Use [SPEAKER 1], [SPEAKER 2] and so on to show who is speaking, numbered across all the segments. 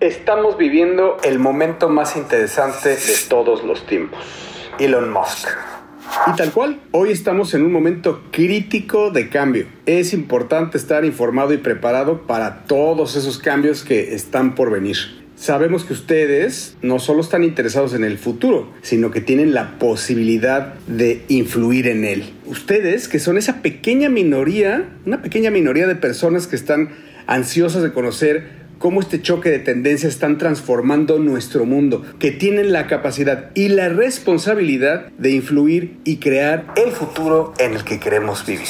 [SPEAKER 1] Estamos viviendo el momento más interesante de todos los tiempos. Elon Musk. Y tal cual, hoy estamos en un momento crítico de cambio. Es importante estar informado y preparado para todos esos cambios que están por venir. Sabemos que ustedes no solo están interesados en el futuro, sino que tienen la posibilidad de influir en él. Ustedes, que son esa pequeña minoría, una pequeña minoría de personas que están ansiosas de conocer cómo este choque de tendencias están transformando nuestro mundo, que tienen la capacidad y la responsabilidad de influir y crear el futuro en el que queremos vivir.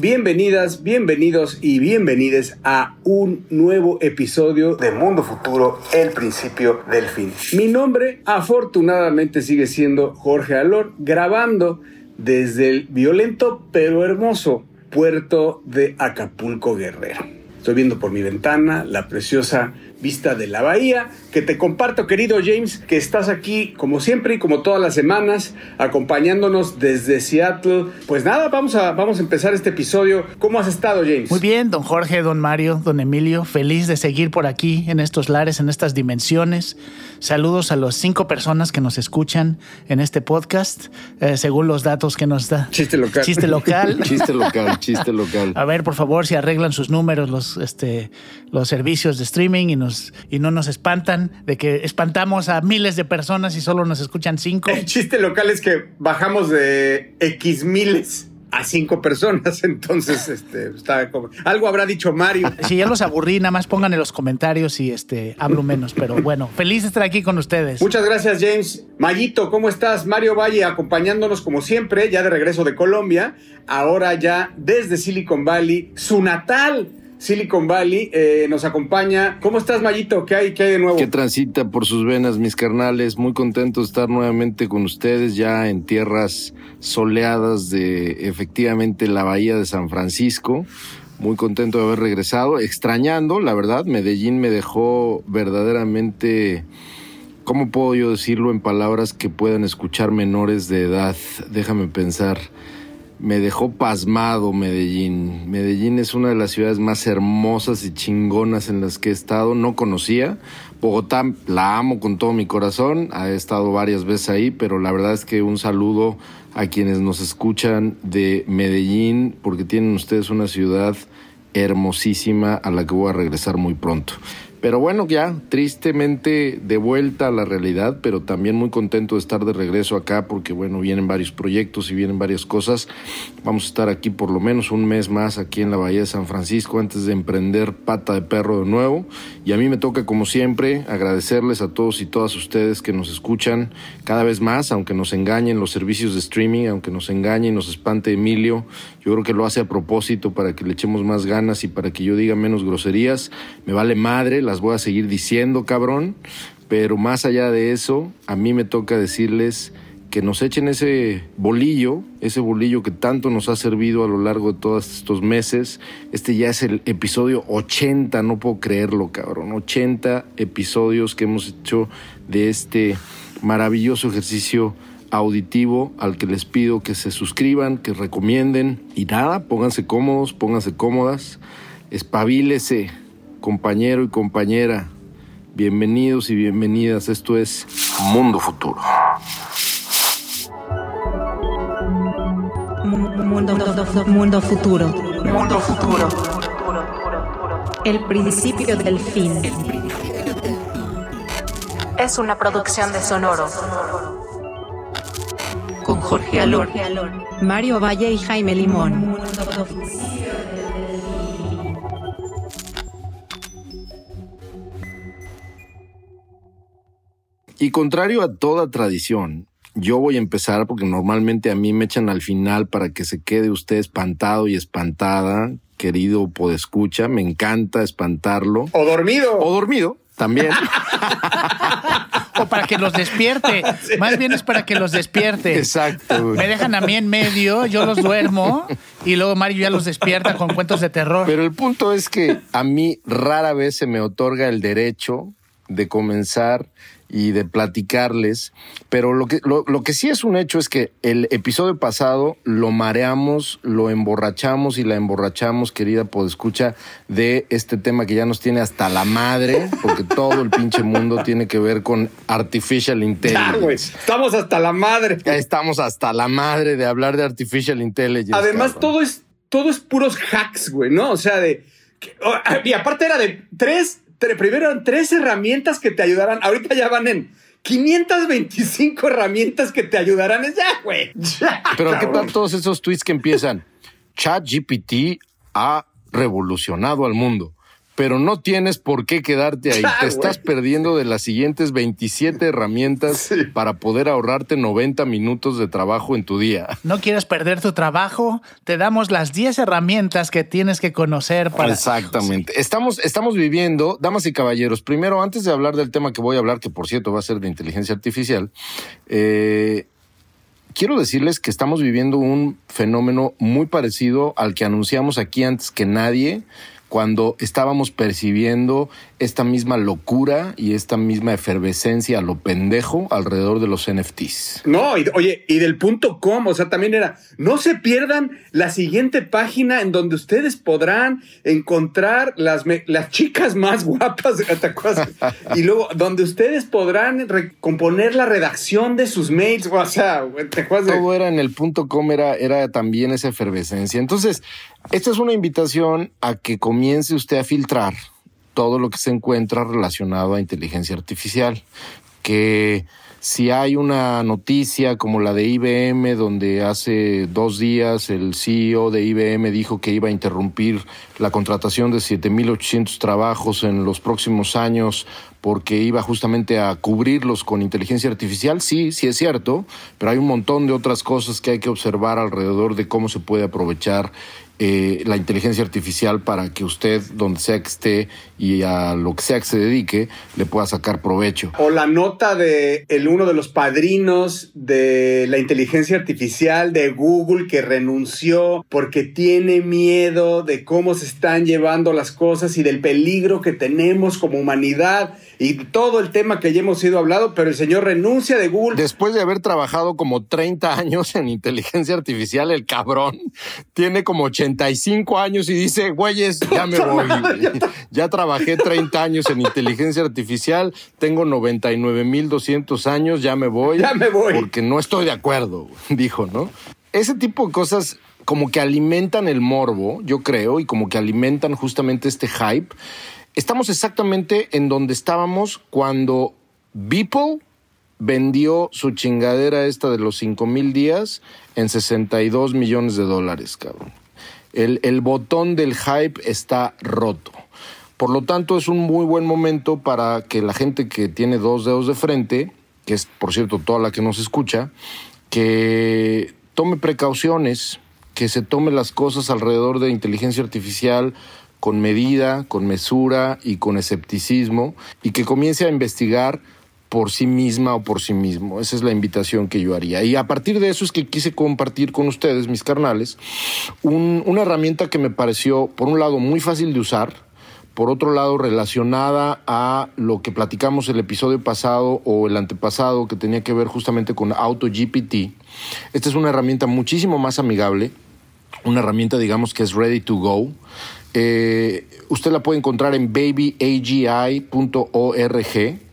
[SPEAKER 1] Bienvenidas, bienvenidos y bienvenides a un nuevo episodio de Mundo Futuro, el principio del fin. Mi nombre afortunadamente sigue siendo Jorge Alor, grabando desde el violento pero hermoso puerto de Acapulco Guerrero. Estoy viendo por mi ventana la preciosa vista de la bahía, que te comparto, querido James, que estás aquí como siempre y como todas las semanas, acompañándonos desde Seattle. Pues nada, vamos a, vamos a empezar este episodio. ¿Cómo has estado, James?
[SPEAKER 2] Muy bien, don Jorge, don Mario, don Emilio, feliz de seguir por aquí en estos lares, en estas dimensiones. Saludos a las cinco personas que nos escuchan en este podcast, eh, según los datos que nos da.
[SPEAKER 1] Chiste local.
[SPEAKER 2] Chiste local.
[SPEAKER 3] chiste local, chiste local.
[SPEAKER 2] A ver, por favor, si arreglan sus números los, este, los servicios de streaming y nos y no nos espantan de que espantamos a miles de personas y solo nos escuchan cinco.
[SPEAKER 1] El chiste local es que bajamos de X miles a cinco personas, entonces este, está como, algo habrá dicho Mario.
[SPEAKER 2] Si ya los aburrí, nada más pongan en los comentarios y este, hablo menos, pero bueno, feliz de estar aquí con ustedes.
[SPEAKER 1] Muchas gracias James. Mayito, ¿cómo estás? Mario Valle acompañándonos como siempre, ya de regreso de Colombia, ahora ya desde Silicon Valley, su natal Silicon Valley. Eh, nos acompaña. ¿Cómo estás, Mayito? ¿Qué hay, ¿Qué hay de nuevo?
[SPEAKER 3] Que transita por sus venas, mis carnales. Muy contento de estar nuevamente con ustedes ya en tierras soleadas de efectivamente la bahía de San Francisco. Muy contento de haber regresado, extrañando, la verdad, Medellín me dejó verdaderamente, ¿cómo puedo yo decirlo en palabras que puedan escuchar menores de edad? Déjame pensar me dejó pasmado Medellín. Medellín es una de las ciudades más hermosas y chingonas en las que he estado. No conocía. Bogotá la amo con todo mi corazón. He estado varias veces ahí, pero la verdad es que un saludo a quienes nos escuchan de Medellín, porque tienen ustedes una ciudad hermosísima a la que voy a regresar muy pronto. Pero bueno, ya tristemente de vuelta a la realidad, pero también muy contento de estar de regreso acá porque bueno, vienen varios proyectos y vienen varias cosas. Vamos a estar aquí por lo menos un mes más aquí en la Bahía de San Francisco antes de emprender pata de perro de nuevo. Y a mí me toca como siempre agradecerles a todos y todas ustedes que nos escuchan cada vez más, aunque nos engañen los servicios de streaming, aunque nos engañen, nos espante Emilio. Yo creo que lo hace a propósito para que le echemos más ganas y para que yo diga menos groserías. Me vale madre las voy a seguir diciendo, cabrón. Pero más allá de eso, a mí me toca decirles que nos echen ese bolillo, ese bolillo que tanto nos ha servido a lo largo de todos estos meses. Este ya es el episodio 80, no puedo creerlo, cabrón. 80 episodios que hemos hecho de este maravilloso ejercicio auditivo al que les pido que se suscriban, que recomienden y nada, pónganse cómodos, pónganse cómodas, espabilese compañero y compañera. Bienvenidos y bienvenidas. Esto es Mundo Futuro.
[SPEAKER 4] Mundo, mundo futuro. Mundo futuro. El principio del fin. Es una producción de Sonoro. Jorge Alor, Mario Valle y Jaime Limón.
[SPEAKER 3] Y contrario a toda tradición, yo voy a empezar porque normalmente a mí me echan al final para que se quede usted espantado y espantada, querido podescucha. Me encanta espantarlo.
[SPEAKER 1] O dormido.
[SPEAKER 3] O dormido, también.
[SPEAKER 2] o para que los despierte. Más bien es para que los despierte.
[SPEAKER 3] Exacto.
[SPEAKER 2] Me dejan a mí en medio, yo los duermo y luego Mario ya los despierta con cuentos de terror.
[SPEAKER 3] Pero el punto es que a mí rara vez se me otorga el derecho de comenzar y de platicarles. Pero lo que, lo, lo que sí es un hecho es que el episodio pasado lo mareamos, lo emborrachamos y la emborrachamos, querida podescucha, de este tema que ya nos tiene hasta la madre, porque todo el pinche mundo tiene que ver con artificial
[SPEAKER 1] Ya,
[SPEAKER 3] intelligence.
[SPEAKER 1] güey. Estamos hasta la madre.
[SPEAKER 3] Ya estamos hasta la madre de hablar de artificial intelligence.
[SPEAKER 1] Además,
[SPEAKER 3] cabrón.
[SPEAKER 1] todo es, todo es puros hacks, güey, ¿no? O sea, de. que- y aparte era de tres, tre- primero eran tres herramientas que te ayudarán. Ahorita ya van en 525 herramientas que te ayudarán. Es ya, güey.
[SPEAKER 3] Pero ¿qué
[SPEAKER 1] cabrón.
[SPEAKER 3] tal todos esos tweets que empiezan? ChatGPT ha revolucionado al mundo, pero no tienes por qué quedarte ahí.
[SPEAKER 1] Ya,
[SPEAKER 3] Te estás perdiendo de las siguientes 27 herramientas
[SPEAKER 1] Sí.
[SPEAKER 3] para poder ahorrarte 90 minutos de trabajo en tu día.
[SPEAKER 2] ¿No quieres perder tu trabajo? Te damos las 10 herramientas que tienes que conocer para...
[SPEAKER 3] Exactamente. Estamos, estamos viviendo, damas y caballeros, primero, antes de hablar del tema que voy a hablar, que por cierto va a ser de inteligencia artificial, eh, quiero decirles que estamos viviendo un fenómeno muy parecido al que anunciamos aquí antes que nadie cuando estábamos percibiendo esta misma locura y esta misma efervescencia a lo pendejo alrededor de los NFTs.
[SPEAKER 1] No, y, oye, y del punto com, o sea, también era, no se pierdan la siguiente página en donde ustedes podrán encontrar las, me- las chicas más guapas, ¿te acuerdas? y luego donde ustedes podrán recomponer la redacción de sus mails, o sea, ¿te acuerdas? de-
[SPEAKER 3] todo era en el punto com, era, era también esa efervescencia. Entonces, esta es una invitación a que comience usted a filtrar todo lo que se encuentra relacionado a inteligencia artificial. Que si hay una noticia como la de IBM, donde hace dos días el CEO de IBM dijo que iba a interrumpir la contratación de 7.800 trabajos en los próximos años porque iba justamente a cubrirlos con inteligencia artificial, sí, sí es cierto, pero hay un montón de otras cosas que hay que observar alrededor de cómo se puede aprovechar eh, la inteligencia artificial para que usted, donde sea que esté y a lo que sea que se dedique, le pueda sacar provecho.
[SPEAKER 1] O la nota de el uno de los padrinos de la inteligencia artificial de Google que renunció porque tiene miedo de cómo se están llevando las cosas y del peligro que tenemos como humanidad y todo el tema que ya hemos ido hablado, pero el señor renuncia de Google.
[SPEAKER 3] Después de haber trabajado como 30 años en inteligencia artificial, el cabrón tiene como 85 años y dice, güeyes, ya me voy. Ya trabajé 30 años en inteligencia artificial, tengo 99.200 años, ya me voy.
[SPEAKER 1] Ya me voy.
[SPEAKER 3] Porque no estoy de acuerdo, dijo, ¿no? Ese tipo de cosas como que alimentan el morbo, yo creo, y como que alimentan justamente este hype. Estamos exactamente en donde estábamos cuando Beeple vendió su chingadera esta de los 5 mil días en 62 millones de dólares, cabrón. El, el botón del hype está roto. Por lo tanto, es un muy buen momento para que la gente que tiene dos dedos de frente, que es, por cierto, toda la que nos escucha, que tome precauciones, que se tome las cosas alrededor de inteligencia artificial con medida, con mesura y con escepticismo, y que comience a investigar por sí misma o por sí mismo. Esa es la invitación que yo haría. Y a partir de eso es que quise compartir con ustedes, mis carnales, un- una herramienta que me pareció, por un lado, muy fácil de usar, por otro lado, relacionada a lo que platicamos el episodio pasado o el antepasado, que tenía que ver justamente con AutoGPT. Esta es una herramienta muchísimo más amigable, una herramienta, digamos, que es ready to go. Eh, usted la puede encontrar en babyagi.org.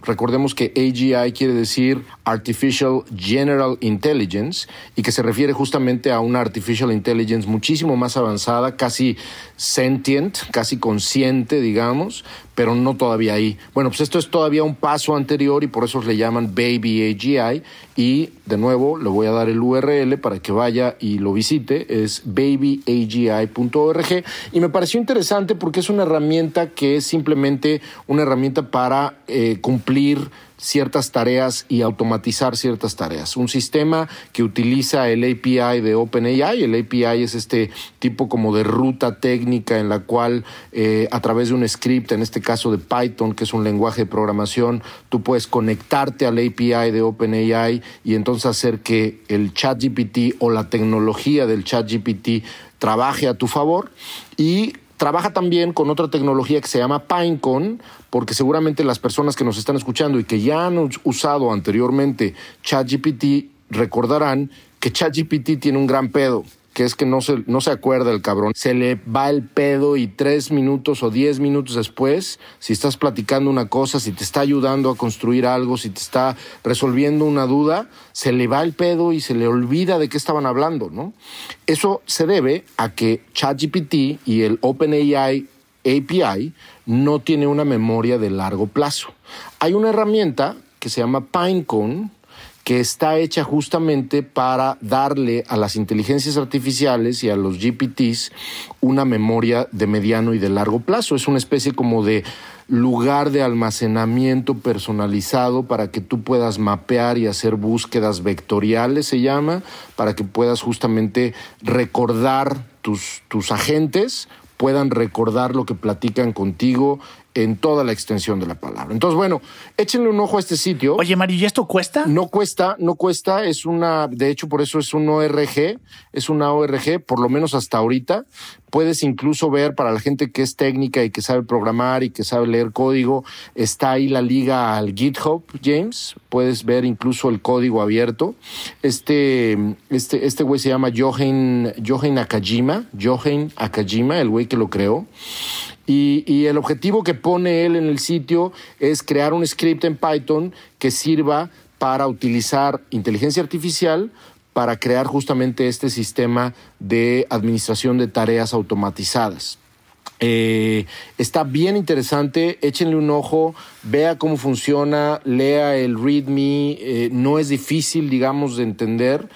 [SPEAKER 3] Recordemos que AGI quiere decir Artificial General Intelligence y que se refiere justamente a una Artificial Intelligence muchísimo más avanzada, casi sentient, casi consciente, digamos, pero no todavía ahí. Bueno, pues esto es todavía un paso anterior y por eso le llaman Baby AGI y de nuevo le voy a dar el URL para que vaya y lo visite, es babyagi.org y me pareció interesante porque es una herramienta que es simplemente una herramienta para eh, cumplir ciertas tareas y automatizar ciertas tareas. Un sistema que utiliza el API de OpenAI. El API es este tipo como de ruta técnica en la cual eh, a través de un script, en este caso de Python, que es un lenguaje de programación, tú puedes conectarte al API de OpenAI y entonces hacer que el ChatGPT o la tecnología del ChatGPT trabaje a tu favor y trabaja también con otra tecnología que se llama Pinecone, porque seguramente las personas que nos están escuchando y que ya han usado anteriormente ChatGPT recordarán que ChatGPT tiene un gran pedo que es que no se, no se acuerda el cabrón. Se le va el pedo y tres minutos o diez minutos después, si estás platicando una cosa, si te está ayudando a construir algo, si te está resolviendo una duda, se le va el pedo y se le olvida de qué estaban hablando, ¿no? Eso se debe a que ChatGPT y el OpenAI API no tiene una memoria de largo plazo. Hay una herramienta que se llama Pinecone, que está hecha justamente para darle a las inteligencias artificiales y a los GPTs una memoria de mediano y de largo plazo. Es una especie como de lugar de almacenamiento personalizado para que tú puedas mapear y hacer búsquedas vectoriales, se llama, para que puedas justamente recordar tus, tus agentes, puedan recordar lo que platican contigo en toda la extensión de la palabra. Entonces, bueno, échenle un ojo a este sitio.
[SPEAKER 2] Oye, Mario, ¿y esto cuesta?
[SPEAKER 3] No cuesta, no cuesta, es una, de hecho, por eso es un ORG, es una ORG, por lo menos hasta ahorita. Puedes incluso ver para la gente que es técnica y que sabe programar y que sabe leer código, está ahí la liga al GitHub, James. Puedes ver incluso el código abierto. Este, este, este güey se llama Johan, Johan Akajima, Johan Akajima, el güey que lo creó. Y, el objetivo que pone él en el sitio es crear un script en Python que sirva para utilizar inteligencia artificial para crear justamente este sistema de administración de tareas automatizadas. Eh, está bien interesante, échenle un ojo, vea cómo funciona, lea el README, eh, no es difícil, digamos, de entender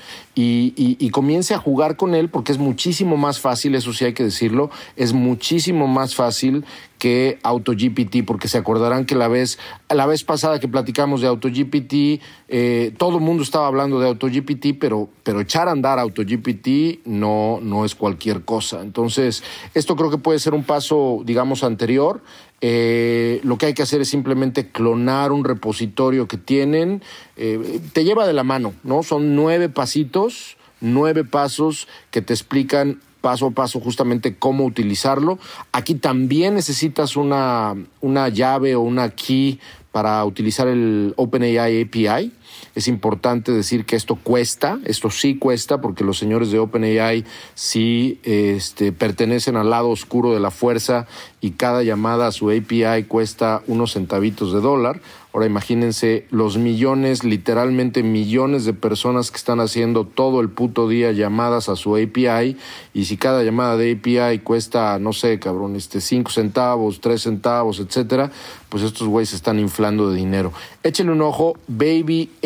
[SPEAKER 3] y, comience a jugar con él porque es muchísimo más fácil, eso sí hay que decirlo, es muchísimo más fácil que AutoGPT, porque se acordarán que la vez, la vez pasada que platicamos de AutoGPT, eh, todo el mundo estaba hablando de AutoGPT, pero, pero echar a andar AutoGPT no, no es cualquier cosa. Entonces, esto creo que puede ser un paso, digamos, anterior. Eh, lo que hay que hacer es simplemente clonar un repositorio que tienen. Eh, te lleva de la mano, ¿no? Son nueve pasitos, nueve pasos que te explican paso a paso justamente cómo utilizarlo. Aquí también necesitas una, una llave o una key para utilizar el OpenAI API. Es importante decir que esto cuesta, esto sí cuesta, porque los señores de OpenAI sí este, pertenecen al lado oscuro de la fuerza y cada llamada a su API cuesta unos centavitos de dólar. Ahora imagínense los millones, literalmente millones de personas que están haciendo todo el puto día llamadas a su API y si cada llamada de API cuesta, no sé, cabrón, este 5 centavos, 3 centavos, etcétera, pues estos güeyes están inflando de dinero. Échenle un ojo, babyagi.org.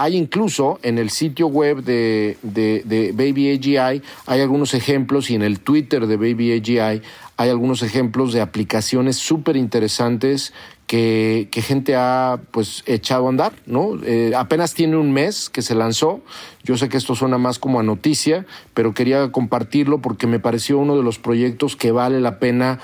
[SPEAKER 3] Hay incluso en el sitio web de, de, Baby AGI, hay algunos ejemplos y en el Twitter de Baby AGI hay algunos ejemplos de aplicaciones súper interesantes que, gente ha pues echado a andar, ¿no? Eh, apenas tiene un mes que se lanzó. Yo sé que esto suena más como a noticia, pero quería compartirlo porque me pareció uno de los proyectos que vale la pena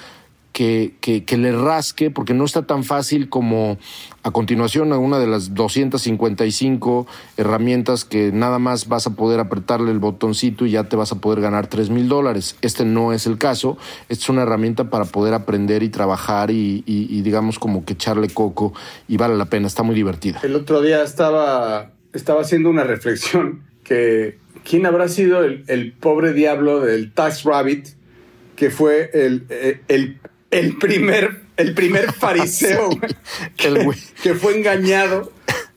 [SPEAKER 3] que, que, le rasque, porque no está tan fácil como a continuación a una de las 255 herramientas que nada más vas a poder apretarle el botoncito y ya te vas a poder ganar 3 mil dólares. Este no es el caso. Es una herramienta para poder aprender y trabajar y, y, digamos como que echarle coco y vale la pena. Está muy divertida.
[SPEAKER 1] El otro día estaba, estaba haciendo una reflexión que ¿quién habrá sido el, pobre diablo del Tax Rabbit? que fue el, el primer, el primer fariseo que, fue engañado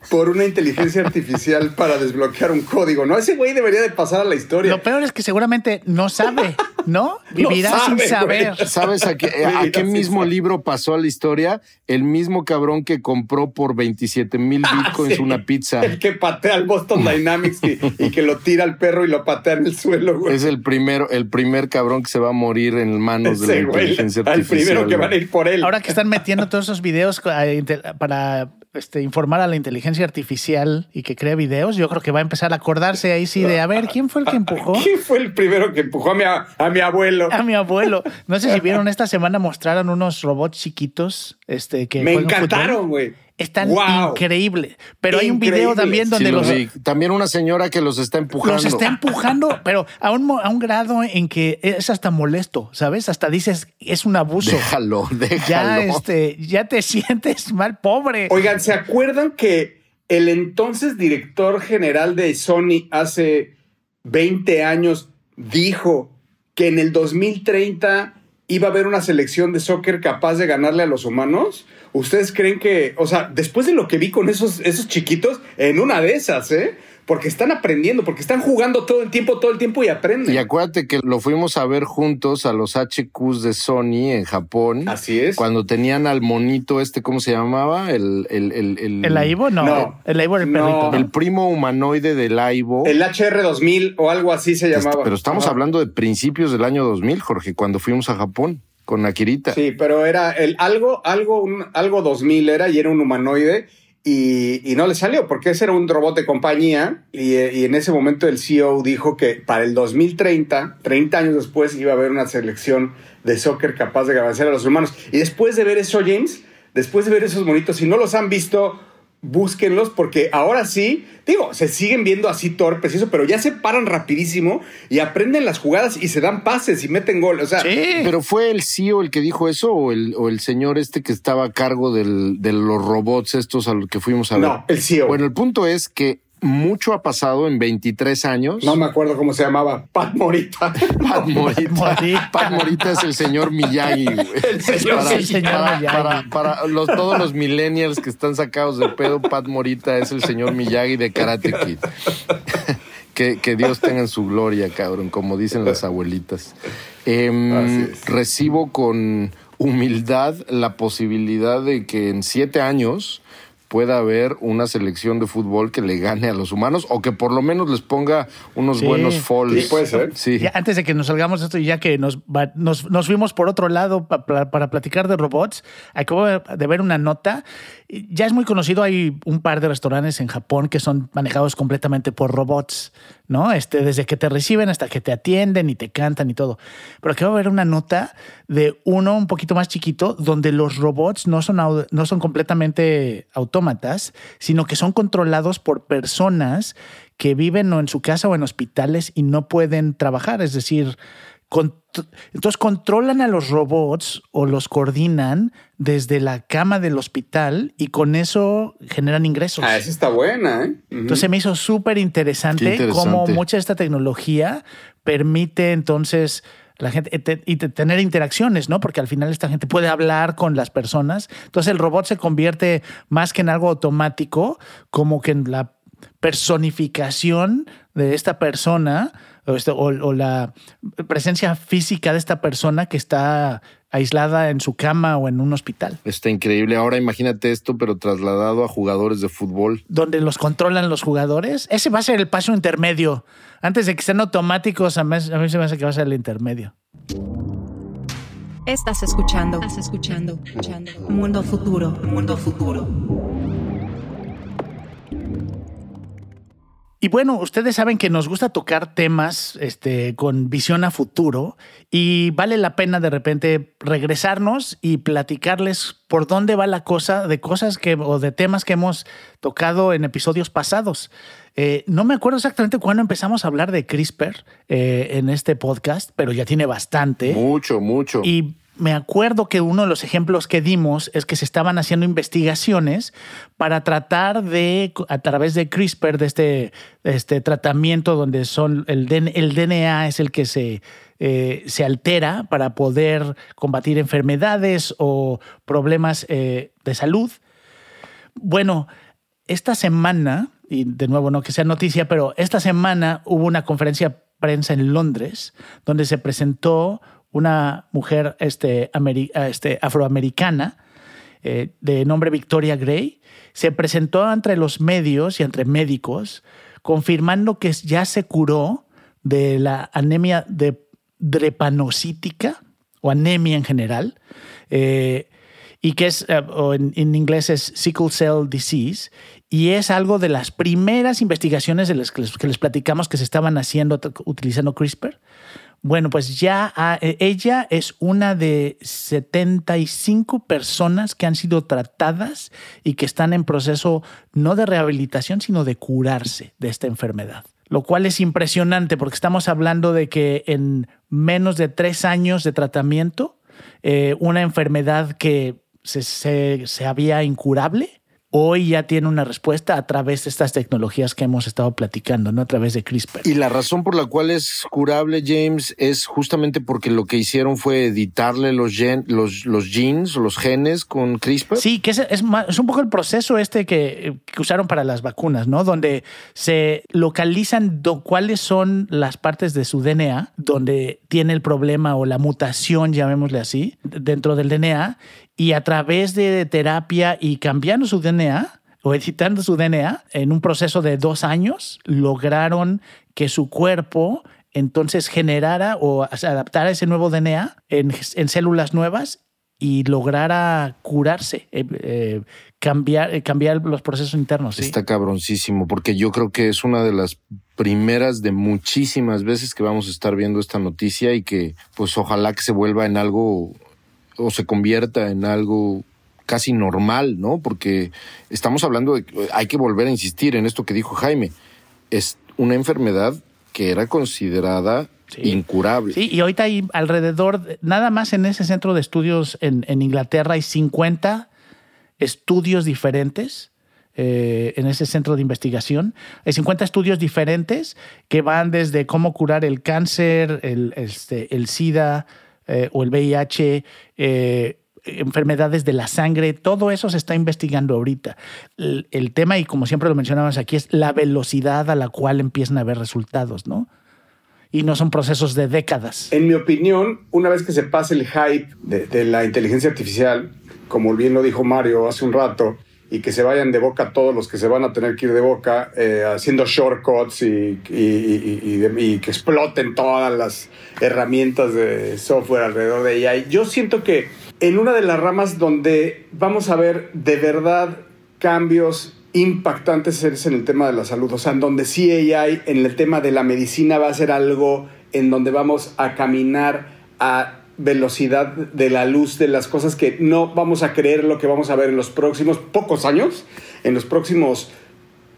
[SPEAKER 1] por una inteligencia artificial para desbloquear un código, ¿no? Ese güey debería de pasar a la historia.
[SPEAKER 2] Lo peor es que seguramente no sabe, ¿no? Vivirá sin saber.
[SPEAKER 3] ¿Sabes a qué, a qué mismo libro pasó a la historia? El mismo cabrón que compró por 27 mil ah, bitcoins una pizza.
[SPEAKER 1] El que patea al Boston Dynamics y, que lo tira al perro y lo patea en el suelo, güey.
[SPEAKER 3] Es el primero, el primer cabrón que se va a morir en manos de la inteligencia artificial. El
[SPEAKER 1] primero que van a ir por él.
[SPEAKER 2] Ahora que están metiendo todos esos videos para este, informar a la inteligencia artificial y que crea videos, yo creo que va a empezar a acordarse ahí sí de, a ver, ¿quién fue el que empujó?
[SPEAKER 1] ¿Quién fue el primero que empujó a mi, a, mi abuelo?
[SPEAKER 2] A mi abuelo. No sé si vieron esta semana mostraron unos robots chiquitos este, que...
[SPEAKER 1] Me encantaron, güey.
[SPEAKER 2] Están
[SPEAKER 1] Wow.
[SPEAKER 2] increíbles. Pero hay un video también donde
[SPEAKER 3] Sí,
[SPEAKER 2] los,
[SPEAKER 3] vi. También una señora que los está empujando.
[SPEAKER 2] los está empujando, pero a un, a un grado en que es hasta molesto, ¿sabes? Hasta dices, es un abuso.
[SPEAKER 3] Déjalo, déjalo.
[SPEAKER 2] Ya, este, ya te sientes mal, pobre.
[SPEAKER 1] Oigan, ¿se acuerdan que el entonces director general de Sony hace 20 años dijo que en el 2030 iba a haber una selección de soccer capaz de ganarle a los humanos? ¿Ustedes creen que, o sea, después de lo que vi con esos, esos chiquitos, en una de esas, ¿eh? Porque están aprendiendo, porque están jugando todo el tiempo, todo el tiempo y aprenden.
[SPEAKER 3] Y acuérdate que lo fuimos a ver juntos a los HQs de Sony en Japón.
[SPEAKER 1] Así es.
[SPEAKER 3] Cuando tenían al monito este, ¿cómo se llamaba? El, el, el, el,
[SPEAKER 2] ¿El Aibo? No.
[SPEAKER 1] No.
[SPEAKER 2] El Aibo era el
[SPEAKER 1] No.
[SPEAKER 2] perrito. ¿no?
[SPEAKER 3] el primo humanoide del Aibo.
[SPEAKER 1] El HR2000 o algo así se llamaba.
[SPEAKER 3] Pero estamos hablando de principios del año 2000, Jorge, cuando fuimos a Japón con Akirita.
[SPEAKER 1] Sí, pero era el algo, algo, un- algo 2000 era y era un humanoide y, y no le salió porque ese era un robot de compañía y, y en ese momento el CEO dijo que para el 2030, 30 años después, iba a haber una selección de soccer capaz de vencer a los humanos. Y después de ver eso, James, después de ver esos monitos, si no los han visto, búsquenlos porque ahora sí, digo, se siguen viendo así torpes y eso, pero ya se paran rapidísimo y aprenden las jugadas y se dan pases y meten gol. O sea,
[SPEAKER 2] Sí.
[SPEAKER 3] ¿Pero fue el CEO el que dijo eso o el, o el señor este que estaba a cargo del- de los robots estos a los que fuimos a ver?
[SPEAKER 1] no, el CEO.
[SPEAKER 3] Bueno, el punto es que mucho ha pasado en 23 años.
[SPEAKER 1] No me acuerdo cómo se llamaba. Pat Morita.
[SPEAKER 3] Pat Morita.
[SPEAKER 2] Morita.
[SPEAKER 3] Pat Morita es el señor Miyagi. güey.
[SPEAKER 1] El señor-
[SPEAKER 3] para,
[SPEAKER 2] el señor
[SPEAKER 3] para-
[SPEAKER 2] Miyagi.
[SPEAKER 3] para- para los, todos los millennials que están sacados de pedo, Pat Morita es el señor Miyagi de Karate Kid. que, que Dios tenga en su gloria, cabrón, como dicen las abuelitas. Em, recibo con humildad la posibilidad de que en siete años pueda haber una selección de fútbol que le gane a los humanos o que por lo menos les ponga unos
[SPEAKER 2] Sí.
[SPEAKER 3] buenos falls.
[SPEAKER 1] Sí, puede ser.
[SPEAKER 3] Sí.
[SPEAKER 2] Ya antes de que nos salgamos de esto, y ya que nos, va- nos, nos fuimos por otro lado pa- pa- para platicar de robots, acabo de ver una nota. Ya es muy conocido, hay un par de restaurantes en Japón que son manejados completamente por robots, ¿no? Este, desde que te reciben hasta que te atienden y te cantan y todo. Pero acabo de ver una nota de uno un poquito más chiquito donde los robots no son, no son completamente autómatas, sino que son controlados por personas que viven o en su casa o en hospitales y no pueden trabajar. Es decir, con- entonces controlan a los robots o los coordinan desde la cama del hospital y con eso generan ingresos.
[SPEAKER 1] Ah, esa está buena, ¿eh?
[SPEAKER 2] Entonces me hizo súper interesante. cómo mucha de esta tecnología permite entonces la gente eh, y te- tener interacciones, ¿no? Porque al final esta gente puede hablar con las personas. Entonces el robot se convierte más que en algo automático, como que en la personificación de esta persona o, este- o- o la presencia física de esta persona que está aislada en su cama o en un hospital,
[SPEAKER 3] Está increíble. Ahora imagínate esto, pero trasladado a jugadores de fútbol.
[SPEAKER 2] donde los controlan los jugadores. Ese va a ser el paso intermedio. Antes de que sean automáticos, a mí, a mí se me hace que va a ser el intermedio.
[SPEAKER 4] Estás escuchando. Estás escuchando. escuchando. Mundo futuro. Mundo futuro.
[SPEAKER 2] Y bueno, ustedes saben que nos gusta tocar temas este, con visión a futuro y vale la pena de repente regresarnos y platicarles por dónde va la cosa de cosas que o de temas que hemos tocado en episodios pasados. Eh, no me acuerdo exactamente cuándo empezamos a hablar de CRISPR eh, en este podcast, pero ya tiene bastante.
[SPEAKER 3] Mucho, mucho.
[SPEAKER 2] Y me acuerdo que uno de los ejemplos que dimos es que se estaban haciendo investigaciones para tratar de, a través de CRISPR, de este, este tratamiento donde son el, el DNA es el que se, eh, se altera para poder combatir enfermedades o problemas eh, de salud. Bueno, esta semana, y de nuevo no que sea noticia, pero esta semana hubo una conferencia prensa en Londres donde se presentó una mujer este, ameri- este, afroamericana eh, de nombre Victoria Gray. Se presentó entre los medios y entre médicos confirmando que ya se curó de la anemia de drepanocítica o anemia en general. eh, y que es, eh, en, inglés es sickle cell disease, y es algo de las primeras investigaciones de las que les, platicamos que se estaban haciendo utilizando CRISPR. Bueno, pues ya ah, eh, ella es una de 75 personas que han sido tratadas y que están en proceso no de rehabilitación, sino de curarse de esta enfermedad. Lo cual es impresionante porque estamos hablando de que en menos de tres años de tratamiento, eh, una enfermedad que se, se había incurable, hoy ya tiene una respuesta a través de estas tecnologías que hemos estado platicando, ¿no? A través de CRISPR.
[SPEAKER 3] Y la razón por la cual es curable, James, es justamente porque lo que hicieron fue editarle los, gen, los, los genes o los genes con CRISPR.
[SPEAKER 2] Sí, que es, es, es un poco el proceso este que, que, usaron para las vacunas, ¿no? Donde se localizan do, cuáles son las partes de su DNA donde tiene el problema o la mutación, llamémosle así, dentro del DNA y a través de terapia y cambiando su DNA o editando su DNA en un proceso de dos años, lograron que su cuerpo entonces generara o adaptara ese nuevo DNA en, células nuevas y lograra curarse, eh, eh, cambiar, eh, cambiar los procesos internos.
[SPEAKER 3] Está cabroncísimo, porque yo creo que es una de las primeras de muchísimas veces que vamos a estar viendo esta noticia y que pues ojalá que se vuelva en algo o se convierta en algo casi normal, ¿no? Porque estamos hablando de, hay que volver a insistir en esto que dijo Jaime, es una enfermedad que era considerada sí. incurable.
[SPEAKER 2] Sí, y ahorita hay alrededor, nada más en ese centro de estudios en, en Inglaterra hay 50 estudios diferentes. Eh, en ese centro de investigación. Hay 50 estudios diferentes que van desde cómo curar el cáncer, el, este, el SIDA, eh, o el VIH, eh, enfermedades de la sangre, todo eso se está investigando ahorita. El, tema, y como siempre lo mencionamos aquí, es la velocidad a la cual empiezan a haber resultados, ¿no? Y no son procesos de décadas.
[SPEAKER 1] En mi opinión, una vez que se pase el hype de la inteligencia artificial, como bien lo dijo Mario hace un rato, y que se vayan de boca todos los que se van a tener que ir de boca, eh, haciendo shortcuts y, y, y, y, que exploten todas las herramientas de software alrededor de AI. Yo siento que en una de las ramas donde vamos a ver de verdad cambios impactantes es en el tema de la salud, o sea, en donde sí AI en el tema de la medicina va a ser algo en donde vamos a caminar a velocidad de la luz de las cosas que no vamos a creer lo que vamos a ver en los próximos pocos años, en los próximos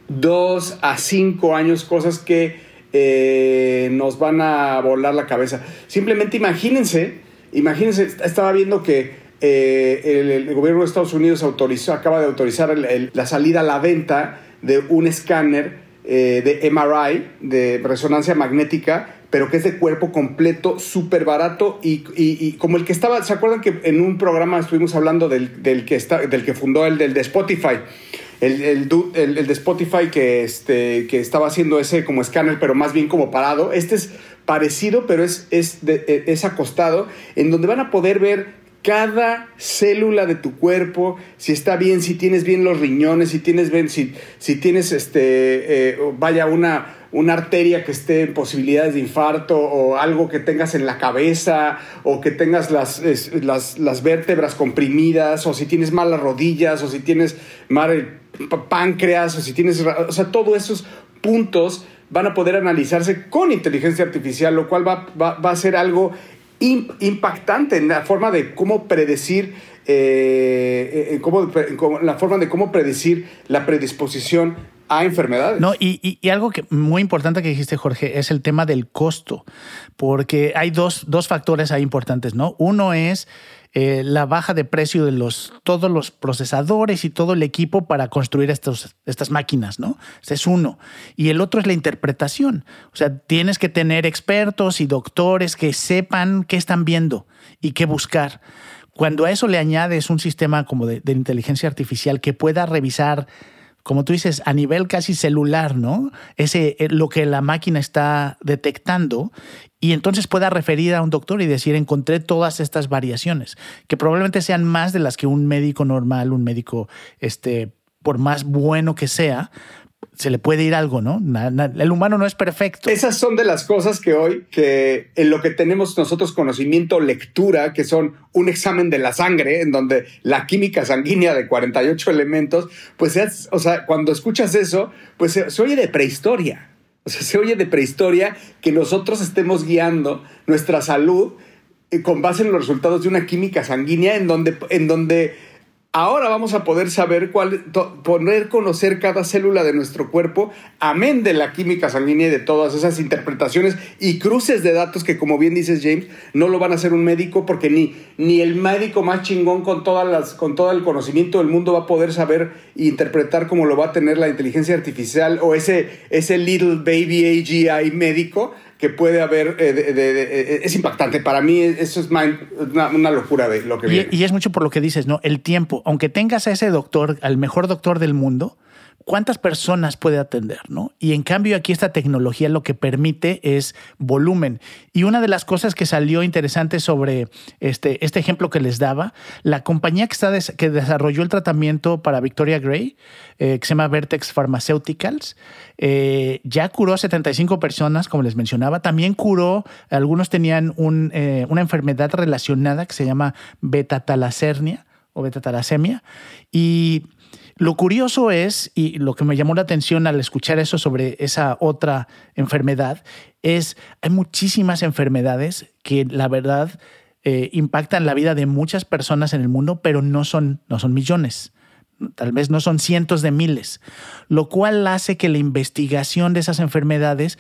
[SPEAKER 1] dos a cinco años, cosas que eh, nos van a volar la cabeza. Simplemente imagínense, imagínense, estaba viendo que eh, el, gobierno de Estados Unidos autorizó, acaba de autorizar la salida a la venta de un escáner eh, de MRI, de resonancia magnética, pero que es de cuerpo completo, súper barato y, y, como el que estaba, ¿se acuerdan que en un programa estuvimos hablando del, del que, está, del que fundó el del de Spotify? El, el, de Spotify que, este, que estaba haciendo ese como escáner, pero más bien como parado. Este es parecido, pero es, es, es acostado, en donde van a poder ver cada célula de tu cuerpo, si está bien, si tienes bien los riñones, si tienes bien, si, si tienes este, eh, vaya, una, una arteria que esté en posibilidades de infarto o algo que tengas en la cabeza o que tengas las, las, las, vértebras comprimidas o si tienes malas rodillas o si tienes mal páncreas o si tienes, o sea, todos esos puntos van a poder analizarse con inteligencia artificial, lo cual va, va, va a ser algo impactante en la forma de cómo predecir eh, en cómo, en la forma de cómo predecir la predisposición a enfermedades.
[SPEAKER 2] No, y, y, y, algo que muy importante que dijiste, Jorge, es el tema del costo, porque hay dos, dos factores ahí importantes, ¿no? Uno es eh, la baja de precio de los, todos los procesadores y todo el equipo para construir estos, estas máquinas, ¿no? Ese es uno. Y el otro es la interpretación. O sea, tienes que tener expertos y doctores que sepan qué están viendo y qué buscar. Cuando a eso le añades un sistema como de, de inteligencia artificial que pueda revisar como tú dices, a nivel casi celular, ¿no? Ese, eh, lo que la máquina está detectando y entonces pueda referir a un doctor y decir, encontré todas estas variaciones, que probablemente sean más de las que un médico normal, un médico, este, por más bueno que sea, se le puede ir algo, ¿no? El humano no es perfecto.
[SPEAKER 1] Esas son de las cosas que hoy, que en lo que tenemos nosotros conocimiento, lectura, que son un examen de la sangre, en donde la química sanguínea de 48 elementos, pues es, o sea, cuando escuchas eso, pues se oye de prehistoria. Se oye de prehistoria que nosotros estemos guiando nuestra salud eh, con base en los resultados de una química sanguínea en donde, en donde Ahora vamos a poder saber cuál, poder conocer cada célula de nuestro cuerpo, amén de la química sanguínea y de todas esas interpretaciones y cruces de datos que, como bien dices James, no lo van a hacer un médico porque ni, ni el médico más chingón con, todas las, con todo el conocimiento del mundo va a poder saber e interpretar como lo va a tener la inteligencia artificial o ese, ese little baby AGI médico que puede haber, eh, eh, es impactante. Para mí eso es una, locura de lo que viene.
[SPEAKER 2] Y es mucho por lo que dices, ¿no? El tiempo, aunque tengas a ese doctor, al mejor doctor del mundo, cuántas personas puede atender, ¿no? Y en cambio aquí esta tecnología lo que permite es volumen. Y una de las cosas que salió interesante sobre este, este ejemplo que les daba, la compañía que, está que desarrolló el tratamiento para Victoria Gray, eh, que se llama Vertex Pharmaceuticals, eh, ya curó a 75 personas, como les mencionaba. También curó, algunos tenían eh, una enfermedad relacionada que se llama betatalacernia o betatalasemia. Y lo curioso es, y lo que me llamó la atención al escuchar eso sobre esa otra enfermedad, es hay muchísimas enfermedades que la verdad eh, impactan la vida de muchas personas en el mundo, pero no son, no son millones. Tal vez no son cientos de miles, lo cual hace que la investigación de esas enfermedades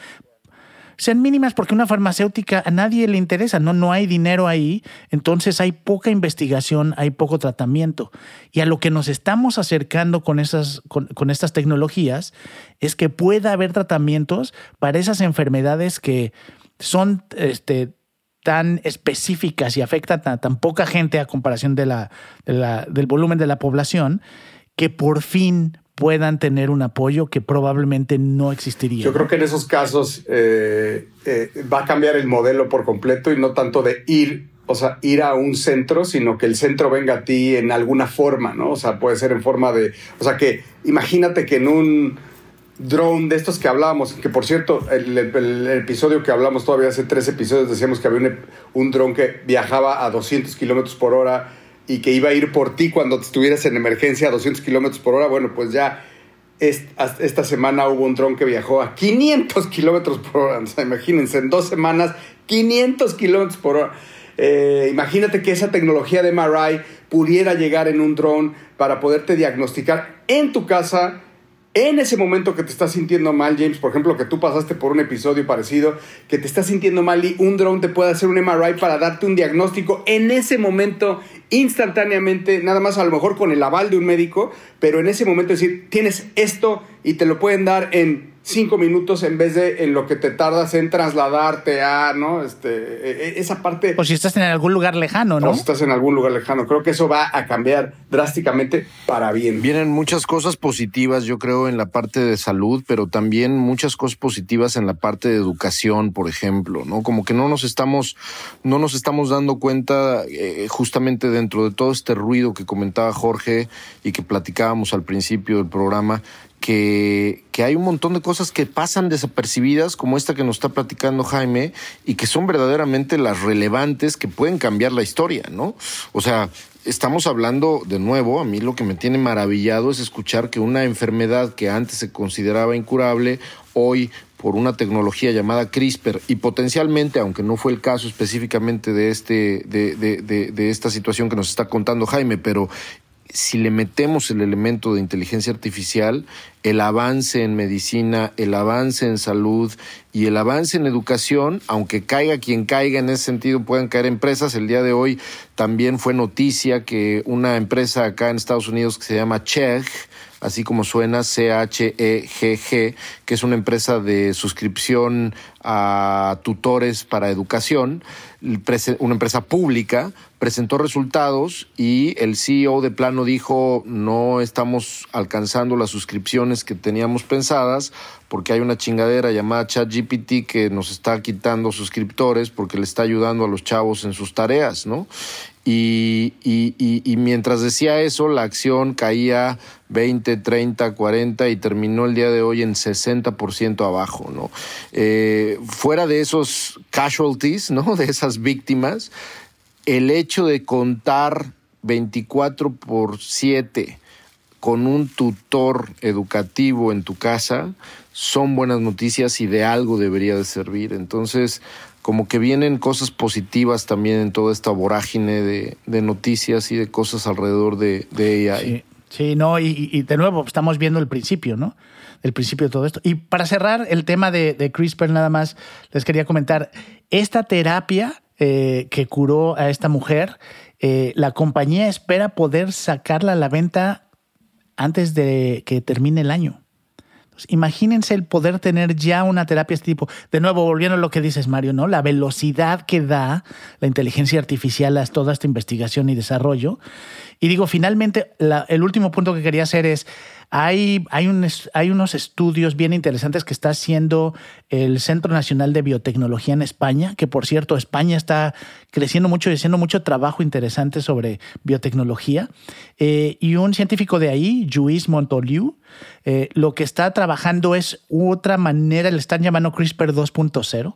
[SPEAKER 2] sean mínimas porque una farmacéutica a nadie le interesa, no, no hay dinero ahí, entonces hay poca investigación, hay poco tratamiento. Y a lo que nos estamos acercando con, esas, con, estas tecnologías es que pueda haber tratamientos para esas enfermedades que son este, tan específicas y afectan a tan poca gente a comparación del volumen de la población, que por fin puedan tener un apoyo que probablemente no existiría.
[SPEAKER 1] Yo creo que en esos casos eh, eh, va a cambiar el modelo por completo y no tanto de ir, o sea, ir a un centro, sino que el centro venga a ti en alguna forma, ¿no? O sea, puede ser en forma de, o sea, que imagínate que en un drone de estos que hablábamos, que por cierto, el, episodio que hablamos todavía hace tres episodios decíamos que había un, un dron que viajaba a 200 kilómetros por hora y que iba a ir por ti cuando estuvieras en emergencia a 200 kilómetros por hora, bueno, pues ya esta semana hubo un dron que viajó a 500 kilómetros por hora. O sea, imagínense, en dos semanas, 500 kilómetros por hora. Eh, imagínate que esa tecnología de MRI pudiera llegar en un dron para poderte diagnosticar en tu casa en ese momento que te estás sintiendo mal, James, por ejemplo, que tú pasaste por un episodio parecido, que te estás sintiendo mal y un drone te puede hacer un MRI para darte un diagnóstico en ese momento, instantáneamente, nada más a lo mejor con el aval de un médico, pero en ese momento decir, tienes esto y te lo pueden dar en cinco minutos en vez de en lo que te tardas en trasladarte a, ¿no? Este, e, e, esa parte.
[SPEAKER 2] O si estás en algún lugar lejano, ¿no?
[SPEAKER 1] O si estás en algún lugar lejano. Creo que eso va a cambiar drásticamente para bien.
[SPEAKER 3] Vienen muchas cosas positivas, yo creo, en la parte de salud, pero también muchas cosas positivas en la parte de educación, por ejemplo, ¿no? Como que no nos estamos, no nos estamos dando cuenta eh, justamente dentro de todo este ruido que comentaba Jorge y que platicábamos al principio del programa, que, que, hay un montón de cosas que pasan desapercibidas, como esta que nos está platicando Jaime, y que son verdaderamente las relevantes que pueden cambiar la historia, ¿no? O sea, estamos hablando de nuevo, a mí lo que me tiene maravillado es escuchar que una enfermedad que antes se consideraba incurable, hoy por una tecnología llamada CRISPR y potencialmente, aunque no fue el caso específicamente de, este, de, de, de, de esta situación que nos está contando Jaime, pero si le metemos el elemento de inteligencia artificial, el avance en medicina, el avance en salud y el avance en educación, aunque caiga quien caiga en ese sentido, puedan caer empresas. El día de hoy también fue noticia que una empresa acá en Estados Unidos que se llama Chegg, así como suena C-H-E-G-G, que es una empresa de suscripción a tutores para educación, una empresa pública, presentó resultados y el CEO de plano dijo no estamos alcanzando las suscripciones que teníamos pensadas porque hay una chingadera llamada ChatGPT que nos está quitando suscriptores porque le está ayudando a los chavos en sus tareas, ¿no? Y, mientras decía eso, la acción caía 20, 30, 40 y terminó el día de hoy en 60% abajo, ¿no? Eh, fuera de esos casualties, ¿no? De esas víctimas, el hecho de contar 24 por 7 con un tutor educativo en tu casa son buenas noticias y de algo debería de servir. Entonces, como que vienen cosas positivas también en toda esta vorágine de, noticias y de cosas alrededor de, de
[SPEAKER 2] AI. Sí, no, y, de nuevo, estamos viendo el principio, ¿no? El principio de todo esto. Y para cerrar el tema de, CRISPR, nada más les quería comentar, esta terapia eh, que curó a esta mujer, eh, la compañía espera poder sacarla a la venta antes de que termine el año. Imagínense el poder tener ya una terapia de este tipo. De nuevo, volviendo a lo que dices, Mario, ¿no? La velocidad que da la inteligencia artificial a toda esta investigación y desarrollo. Y digo, finalmente, el último punto que quería hacer es hay, hay, unos estudios bien interesantes que está haciendo el Centro Nacional de Biotecnología en España, que por cierto, España está creciendo mucho y haciendo mucho trabajo interesante sobre biotecnología. Eh, y un científico de ahí, Luis Montoliu, eh, lo que está trabajando es otra manera, le están llamando CRISPR 2.0.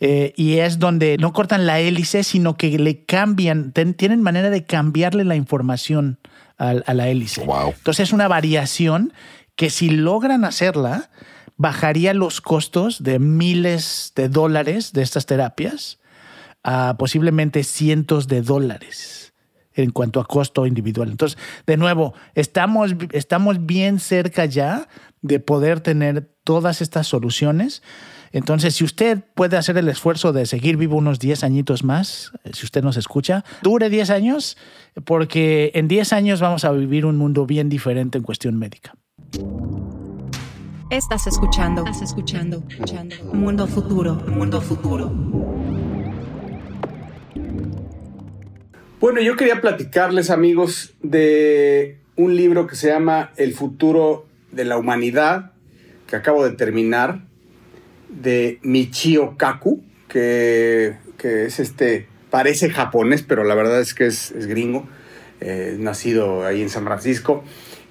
[SPEAKER 2] Eh, y es donde no cortan la hélice, sino que le cambian, tienen manera de cambiarle la información a, la hélice. Entonces es una variación que si logran hacerla, bajaría los costos de miles de dólares de estas terapias a posiblemente cientos de dólares en cuanto a costo individual. Entonces, de nuevo, estamos, estamos bien cerca ya de poder tener todas estas soluciones. Entonces, si usted puede hacer el esfuerzo de seguir vivo unos 10 añitos más, si usted nos escucha, dure 10 años, porque en 10 años vamos a vivir un mundo bien diferente en cuestión médica.
[SPEAKER 4] Estás escuchando, estás escuchando, escuchando. Mundo futuro, mundo futuro.
[SPEAKER 1] Bueno, yo quería platicarles, amigos, de un libro que se llama El futuro de la humanidad, que acabo de terminar de Michio Kaku, que, es este, parece japonés, pero la verdad es que es, gringo, eh, nacido ahí en San Francisco,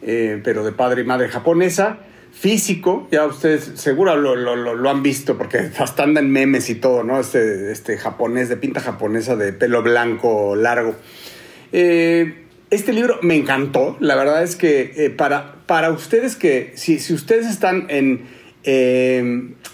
[SPEAKER 1] eh, pero de padre y madre japonesa, físico, ya ustedes seguro lo, han visto porque hasta andan memes y todo, ¿no? Este, este japonés de pinta japonesa de pelo blanco largo. Eh, este libro me encantó, la verdad es que para, para ustedes que, si, si ustedes están en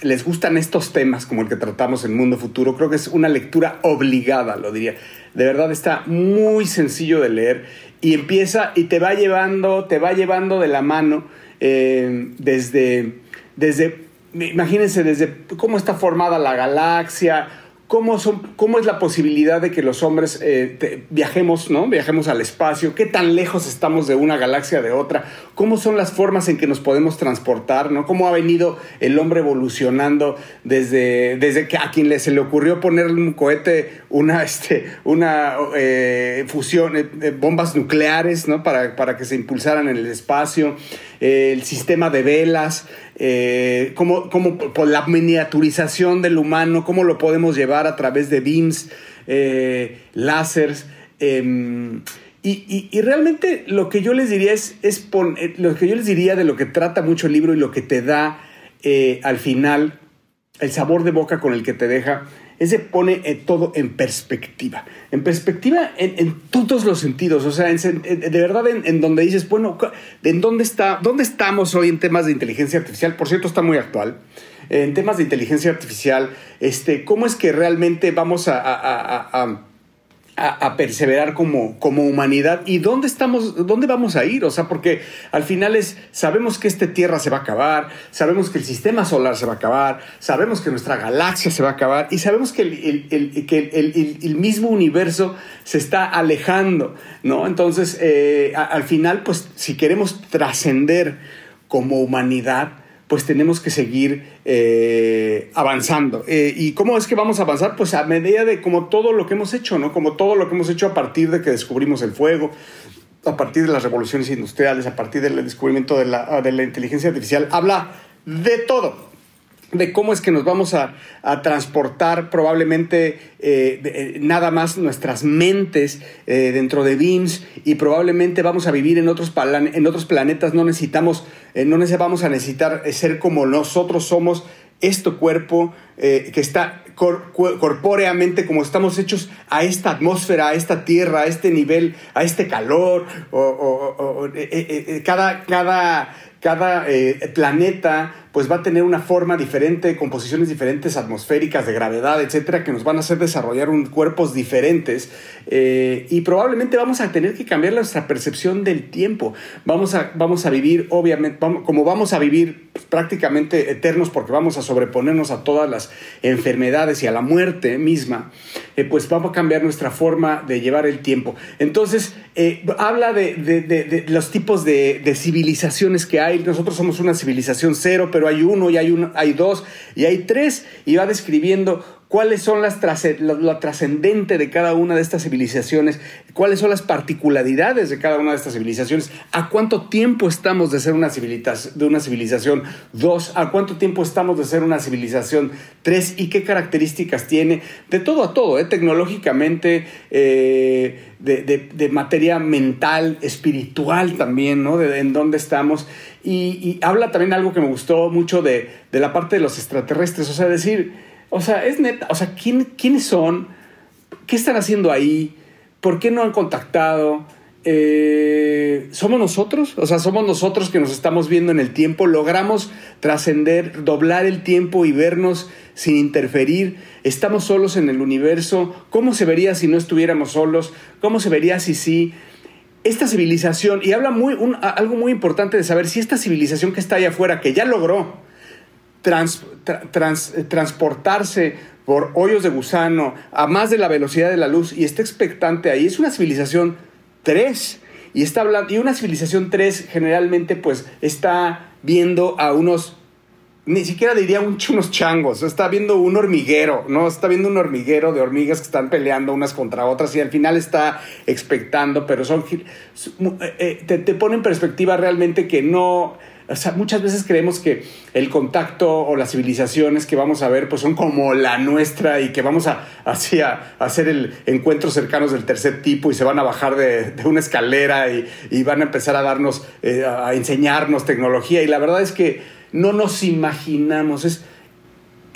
[SPEAKER 1] les gustan estos temas como el que tratamos en Mundo Futuro, creo que es una lectura obligada, lo diría. De verdad está muy sencillo de leer y empieza y te va llevando, te va llevando de la mano eh, desde, desde, imagínense, desde cómo está formada la galaxia, ¿Cómo, son, ¿Cómo es la posibilidad de que los hombres eh, viajemos, ¿no? Viajemos al espacio? ¿Qué tan lejos estamos de una galaxia de otra? ¿Cómo son las formas en que nos podemos transportar, ¿no? ¿Cómo ha venido el hombre evolucionando desde, desde que a quien se le ocurrió ponerle un cohete, una, este, una eh, fusión, eh, bombas nucleares, ¿no? Para, para que se impulsaran en el espacio, el sistema de velas, eh, cómo, por la miniaturización del humano, cómo lo podemos llevar a través de beams, eh, láseres. Em, y, realmente lo que yo les diría es, es eh, lo que yo les diría de lo que trata mucho el libro y lo que te da al final, el sabor de boca con el que te deja, ese pone eh, todo en perspectiva. En perspectiva en, todos los sentidos. O sea, de verdad en, donde dices, bueno, ¿en dónde, está, dónde estamos hoy en temas de inteligencia artificial? Por cierto, está muy actual. En temas de inteligencia artificial, este, ¿cómo es que realmente vamos a a, perseverar como, como humanidad y dónde estamos, dónde vamos a ir, o sea, porque al final es, sabemos que esta Tierra se va a acabar, sabemos que el sistema solar se va a acabar, sabemos que nuestra galaxia se va a acabar y sabemos que el, que el, mismo universo se está alejando, ¿no? Entonces, eh, al final, pues, si queremos trascender como humanidad, pues tenemos que seguir eh, avanzando. Eh, ¿Y cómo es que vamos a avanzar? Pues a medida de como todo lo que hemos hecho, ¿no? Como todo lo que hemos hecho a partir de que descubrimos el fuego, a partir de las revoluciones industriales, a partir del descubrimiento de la, de la inteligencia artificial. Habla de todo de cómo es que nos vamos a, transportar probablemente eh, eh, nada más nuestras mentes eh, dentro de BIMS y probablemente vamos a vivir en otros, en otros planetas, no necesitamos, no vamos a necesitar ser como nosotros somos, este cuerpo que está corpóreamente como estamos hechos a esta atmósfera, a esta tierra, a este nivel, a este calor, o, cada, cada, cada planeta pues va a tener una forma diferente, composiciones diferentes, atmosféricas, de gravedad, etcétera, que nos van a hacer desarrollar un, cuerpos diferentes eh, y probablemente vamos a tener que cambiar nuestra percepción del tiempo. Vamos a, vamos a vivir, obviamente, como vamos a vivir prácticamente eternos porque vamos a sobreponernos a todas las enfermedades y a la muerte misma, eh, pues vamos a cambiar nuestra forma de llevar el tiempo. Entonces, eh, habla de, de, de, los tipos de, civilizaciones que hay. Nosotros somos una civilización cero, pero hay uno y hay, hay dos y hay tres, y va describiendo cuáles son las lo, trascendente de cada una de estas civilizaciones, cuáles son las particularidades de cada una de estas civilizaciones, a cuánto tiempo estamos de ser una, de una civilización dos, a cuánto tiempo estamos de ser una civilización tres y qué características tiene, de todo a todo, ¿eh? tecnológicamente, eh, de, materia mental, espiritual también, ¿no? De, en dónde estamos. Y, habla también algo que me gustó mucho de, de la parte de los extraterrestres, o sea, decir, o sea, es neta, o sea, ¿quién, ¿quiénes son? ¿Qué están haciendo ahí? ¿Por qué no han contactado? Eh, ¿Somos nosotros? O sea, somos nosotros que nos estamos viendo en el tiempo, logramos trascender, doblar el tiempo y vernos sin interferir. Estamos solos en el universo. ¿Cómo se vería si no estuviéramos solos? ¿Cómo se vería si sí? Esta civilización, y habla muy, algo muy importante de saber si esta civilización que está allá afuera, que ya logró transportarse por hoyos de gusano a más de la velocidad de la luz y está expectante ahí. Es una civilización 3 y está hablando y una civilización 3 generalmente pues está viendo a unos ni siquiera diría unos changos, está viendo un hormiguero, ¿no? Está viendo un hormiguero de hormigas que están peleando unas contra otras y al final está expectando, pero son... Eh, eh, te, te pone en perspectiva realmente que no o sea, muchas veces creemos que el contacto o las civilizaciones que vamos a ver pues son como la nuestra y que vamos a, así a, hacer el encuentros cercanos del tercer tipo y se van a bajar de, una escalera y, van a empezar a darnos, eh, a enseñarnos tecnología. Y la verdad es que no nos imaginamos, es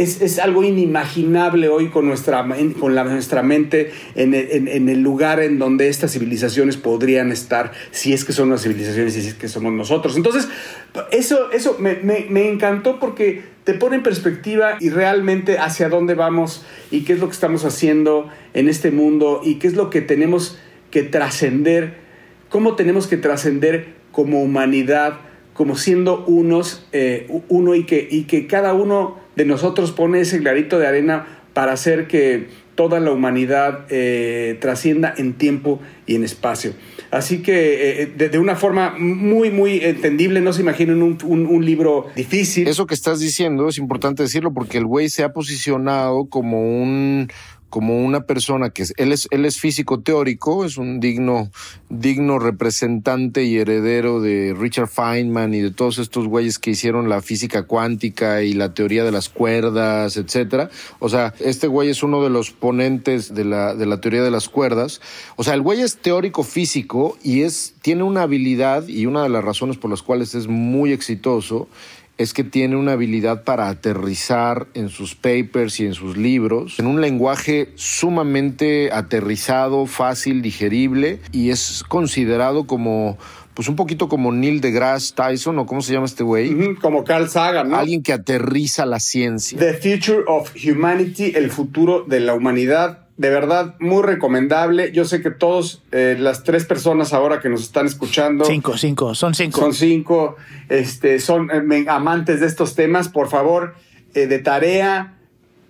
[SPEAKER 1] es, algo inimaginable hoy con nuestra, con la, nuestra mente en, el lugar en donde estas civilizaciones podrían estar, si es que son las civilizaciones y si es que somos nosotros. Entonces, eso, eso me, encantó porque te pone en perspectiva y realmente hacia dónde vamos y qué es lo que estamos haciendo en este mundo y qué es lo que tenemos que trascender, cómo tenemos que trascender como humanidad, como siendo unos, eh, uno y que, y que cada uno de nosotros pone ese clarito de arena para hacer que toda la humanidad eh, trascienda en tiempo y en espacio. Así que eh, de, una forma muy, muy entendible, no se imaginen un, un, libro difícil.
[SPEAKER 3] Eso que estás diciendo es importante decirlo porque el güey se ha posicionado como un, como una persona que es, él es, él es físico teórico, es un digno, digno representante y heredero de Richard Feynman y de todos estos güeyes que hicieron la física cuántica y la teoría de las cuerdas, etcétera. O sea, este güey es uno de los ponentes de la, de la teoría de las cuerdas. O sea, el güey es teórico físico y es, tiene una habilidad y una de las razones por las cuales es muy exitoso es que tiene una habilidad para aterrizar en sus papers y en sus libros en un lenguaje sumamente aterrizado, fácil, digerible y es considerado como pues un poquito como Neil deGrasse Tyson o cómo se llama este güey.
[SPEAKER 1] como Carl Sagan, ¿no?
[SPEAKER 3] Alguien que aterriza la ciencia.
[SPEAKER 1] The Future of Humanity, el futuro de la humanidad de verdad muy recomendable. Yo sé que todos, eh, las tres personas ahora que nos están escuchando.
[SPEAKER 2] Cinco, cinco, son cinco.
[SPEAKER 1] Son cinco, este, son eh, amantes de estos temas. Por favor, eh, de tarea,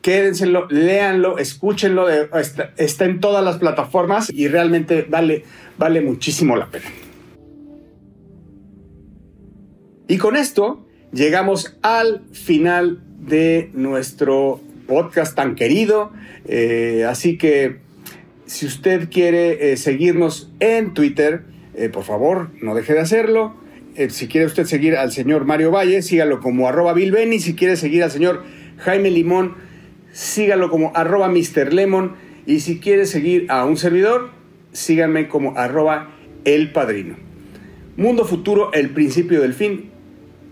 [SPEAKER 1] quédenselo, léanlo, escúchenlo. está, está, en todas las plataformas y realmente vale, vale muchísimo la pena. Y con esto llegamos al final de nuestro podcast tan querido. Eh, así que si usted quiere eh, seguirnos en Twitter, eh, por favor, no deje de hacerlo. si quiere usted seguir al señor Mario Valle, sígalo como arroba Bill Benny. Si quiere seguir al señor Jaime Limón, sígalo como arroba Mr. Lemon. Y si quiere seguir a un servidor, síganme como arroba El Padrino. Mundo Futuro, el principio del fin,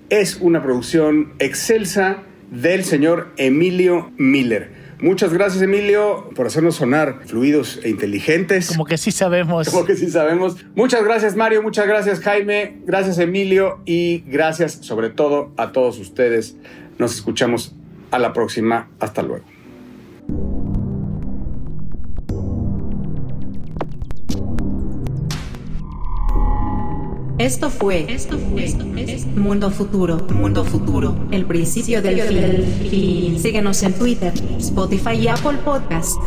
[SPEAKER 1] es una producción excelsa del señor Emilio Miller. Muchas gracias, Emilio, por hacernos sonar fluidos e inteligentes.
[SPEAKER 2] Como que sí sabemos.
[SPEAKER 1] Como que sí sabemos. Muchas gracias, Mario. Muchas gracias, Jaime. Gracias, Emilio. Y gracias, sobre todo, a todos ustedes. Nos escuchamos a la próxima. Hasta luego.
[SPEAKER 4] Esto fue, esto fue, Mundo Futuro, Mundo Futuro, el principio del fin. Síguenos en Twitter, Spotify y Apple Podcast.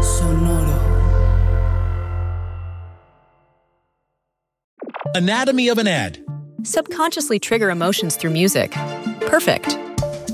[SPEAKER 5] Sonoro.
[SPEAKER 6] Anatomy of an ad.
[SPEAKER 7] Subconsciously trigger emotions through music. Perfect.